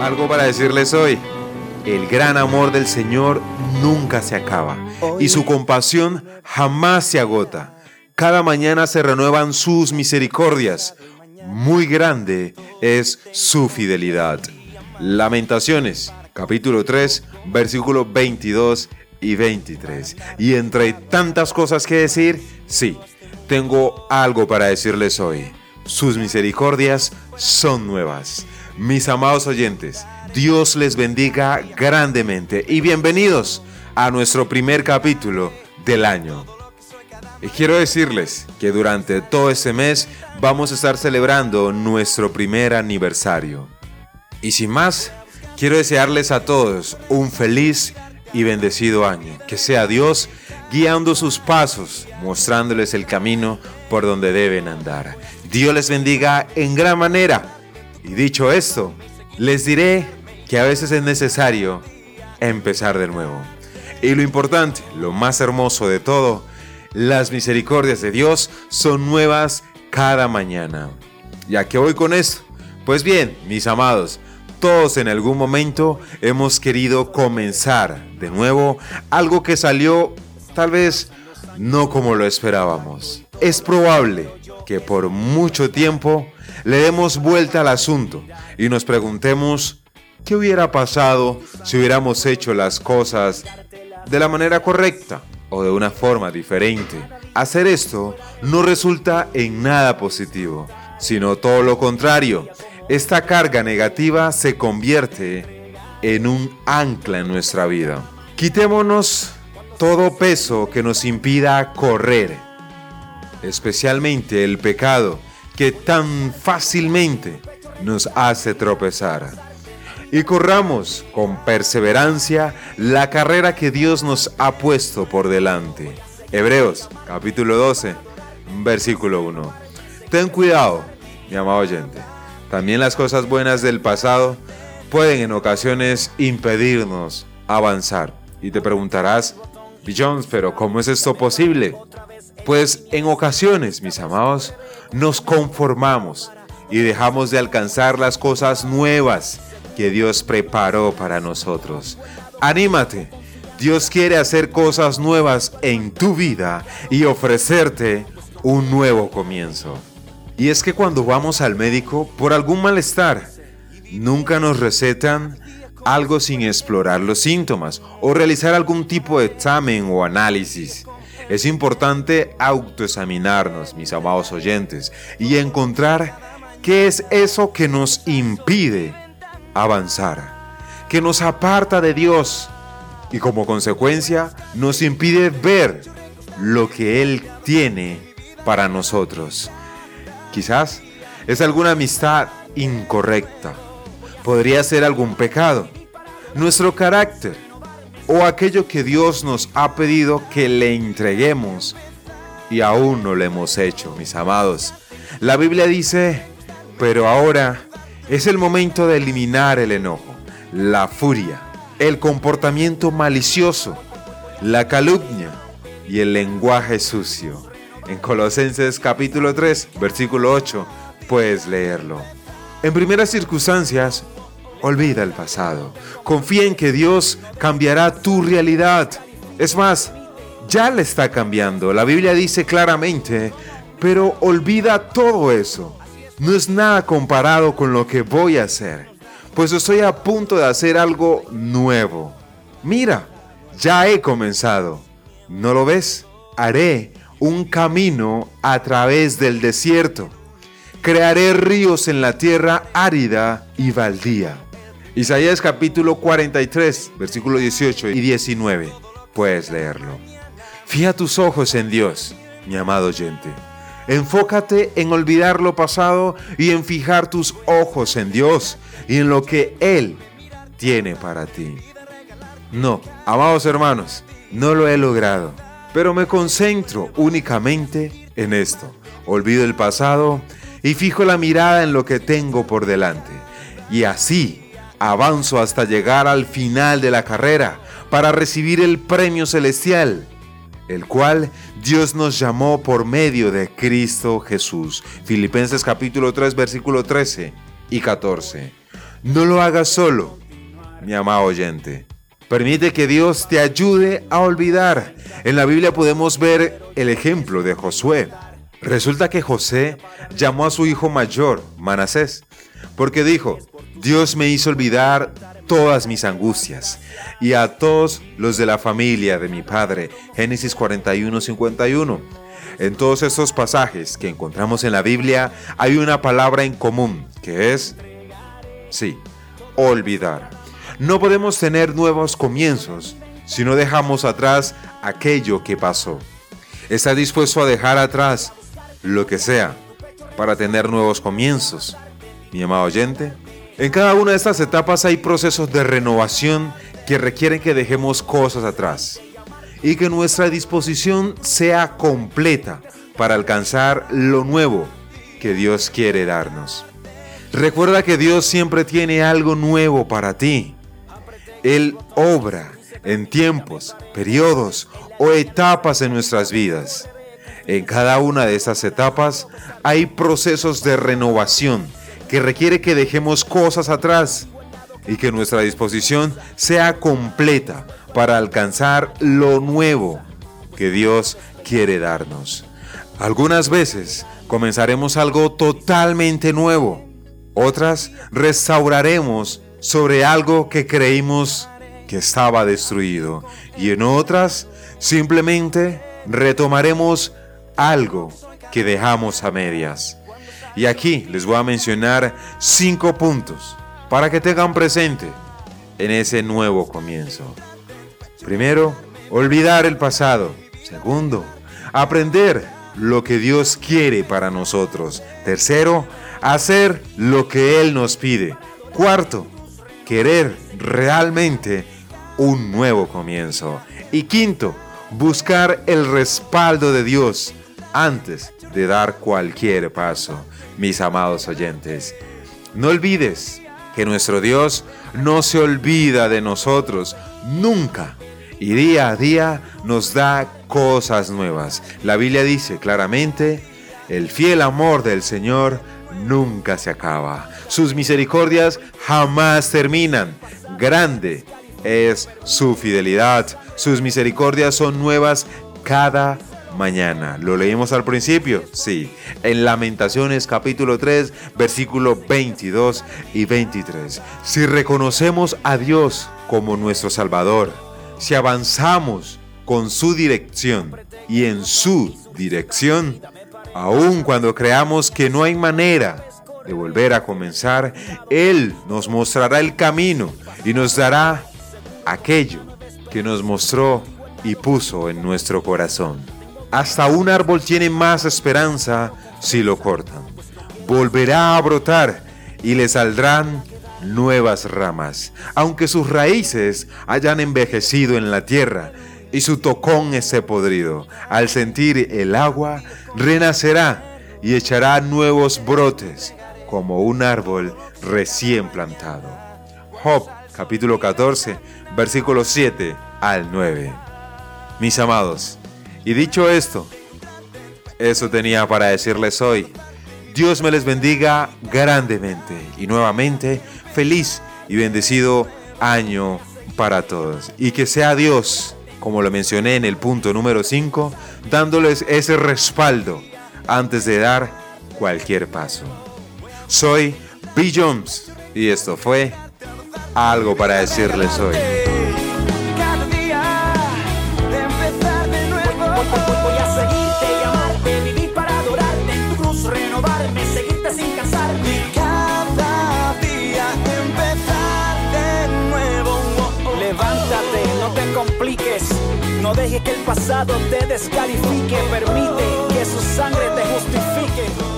Algo para decirles hoy. El gran amor del Señor nunca se acaba y su compasión jamás se agota. Cada mañana se renuevan sus misericordias. Muy grande es su fidelidad. Lamentaciones, capítulo 3, versículos 22 y 23. Y entre tantas cosas que decir, sí, tengo algo para decirles hoy. Sus misericordias son nuevas. Mis amados oyentes, Dios les bendiga grandemente y bienvenidos a nuestro primer capítulo del año. Y quiero decirles que durante todo este mes vamos a estar celebrando nuestro primer aniversario. Y sin más, quiero desearles a todos un feliz y bendecido año. Que sea Dios guiando sus pasos, mostrándoles el camino por donde deben andar. Dios les bendiga en gran manera. Y dicho esto, les diré que a veces es necesario empezar de nuevo. Y lo importante, lo más hermoso de todo, las misericordias de Dios son nuevas cada mañana. ¿Ya que voy con esto? Pues bien, mis amados, todos en algún momento hemos querido comenzar de nuevo algo que salió tal vez no como lo esperábamos. Es probable que por mucho tiempo le demos vuelta al asunto y nos preguntemos ¿Qué hubiera pasado si hubiéramos hecho las cosas de la manera correcta o de una forma diferente? Hacer esto no resulta en nada positivo, sino todo lo contrario. Esta carga negativa se convierte en un ancla en nuestra vida. Quitémonos todo peso que nos impida correr, especialmente el pecado que tan fácilmente nos hace tropezar y corramos con perseverancia la carrera que Dios nos ha puesto por delante. Hebreos capítulo 12, versículo 1. Ten cuidado, mi amado oyente. También las cosas buenas del pasado pueden en ocasiones impedirnos avanzar. Y te preguntarás, Jones, pero ¿cómo es esto posible? Pues en ocasiones, mis amados, nos conformamos y dejamos de alcanzar las cosas nuevas que Dios preparó para nosotros. Anímate. Dios quiere hacer cosas nuevas en tu vida y ofrecerte un nuevo comienzo. Y es que cuando vamos al médico por algún malestar, nunca nos recetan algo sin explorar los síntomas o realizar algún tipo de examen o análisis. Es importante autoexaminarnos, mis amados oyentes, y encontrar qué es eso que nos impide avanzar, que nos aparta de Dios y como consecuencia nos impide ver lo que Él tiene para nosotros. Quizás es alguna amistad incorrecta, podría ser algún pecado, nuestro carácter o aquello que Dios nos ha pedido que le entreguemos y aún no lo hemos hecho, mis amados. La Biblia dice, pero ahora es el momento de eliminar el enojo, la furia, el comportamiento malicioso, la calumnia y el lenguaje sucio. En Colosenses capítulo 3, versículo 8, puedes leerlo. En primeras circunstancias, olvida el pasado. Confía en que Dios cambiará tu realidad. Es más, ya le está cambiando. La Biblia dice claramente, pero olvida todo eso no es nada comparado con lo que voy a hacer, pues estoy a punto de hacer algo nuevo. Mira, ya he comenzado. ¿No lo ves? Haré un camino a través del desierto. Crearé ríos en la tierra árida y baldía. Isaías capítulo 43, versículo 18 y 19. Puedes leerlo. Fija tus ojos en Dios, mi amado oyente Enfócate en olvidar lo pasado y en fijar tus ojos en Dios y en lo que Él tiene para ti. No, amados hermanos, no lo he logrado, pero me concentro únicamente en esto. Olvido el pasado y fijo la mirada en lo que tengo por delante. Y así avanzo hasta llegar al final de la carrera para recibir el premio celestial el cual Dios nos llamó por medio de Cristo Jesús. Filipenses capítulo 3 versículo 13 y 14. No lo hagas solo, mi amado oyente. Permite que Dios te ayude a olvidar. En la Biblia podemos ver el ejemplo de Josué. Resulta que José llamó a su hijo mayor, Manasés, porque dijo, Dios me hizo olvidar todas mis angustias y a todos los de la familia de mi padre. Génesis 41, 51. En todos estos pasajes que encontramos en la Biblia hay una palabra en común, que es, sí, olvidar. No podemos tener nuevos comienzos si no dejamos atrás aquello que pasó. ¿Está dispuesto a dejar atrás lo que sea para tener nuevos comienzos? Mi amado oyente, en cada una de estas etapas hay procesos de renovación que requieren que dejemos cosas atrás y que nuestra disposición sea completa para alcanzar lo nuevo que Dios quiere darnos. Recuerda que Dios siempre tiene algo nuevo para ti. Él obra en tiempos, periodos o etapas en nuestras vidas. En cada una de estas etapas hay procesos de renovación que requiere que dejemos cosas atrás y que nuestra disposición sea completa para alcanzar lo nuevo que Dios quiere darnos. Algunas veces comenzaremos algo totalmente nuevo, otras restauraremos sobre algo que creímos que estaba destruido y en otras simplemente retomaremos algo que dejamos a medias. Y aquí les voy a mencionar cinco puntos para que tengan presente en ese nuevo comienzo. Primero, olvidar el pasado. Segundo, aprender lo que Dios quiere para nosotros. Tercero, hacer lo que Él nos pide. Cuarto, querer realmente un nuevo comienzo. Y quinto, buscar el respaldo de Dios antes de dar cualquier paso mis amados oyentes. No olvides que nuestro Dios no se olvida de nosotros nunca y día a día nos da cosas nuevas. La Biblia dice claramente, el fiel amor del Señor nunca se acaba. Sus misericordias jamás terminan. Grande es su fidelidad. Sus misericordias son nuevas cada mañana. ¿Lo leímos al principio? Sí. En Lamentaciones capítulo 3, versículo 22 y 23. Si reconocemos a Dios como nuestro Salvador, si avanzamos con su dirección y en su dirección, aun cuando creamos que no hay manera de volver a comenzar, Él nos mostrará el camino y nos dará aquello que nos mostró y puso en nuestro corazón. Hasta un árbol tiene más esperanza si lo cortan. Volverá a brotar y le saldrán nuevas ramas, aunque sus raíces hayan envejecido en la tierra y su tocón esté podrido. Al sentir el agua, renacerá y echará nuevos brotes como un árbol recién plantado. Job capítulo 14, versículos 7 al 9. Mis amados, y dicho esto, eso tenía para decirles hoy. Dios me les bendiga grandemente y nuevamente feliz y bendecido año para todos. Y que sea Dios, como lo mencioné en el punto número 5, dándoles ese respaldo antes de dar cualquier paso. Soy B. Jones y esto fue algo para decirles hoy. No dejes que el pasado te descalifique, permite que su sangre te justifique.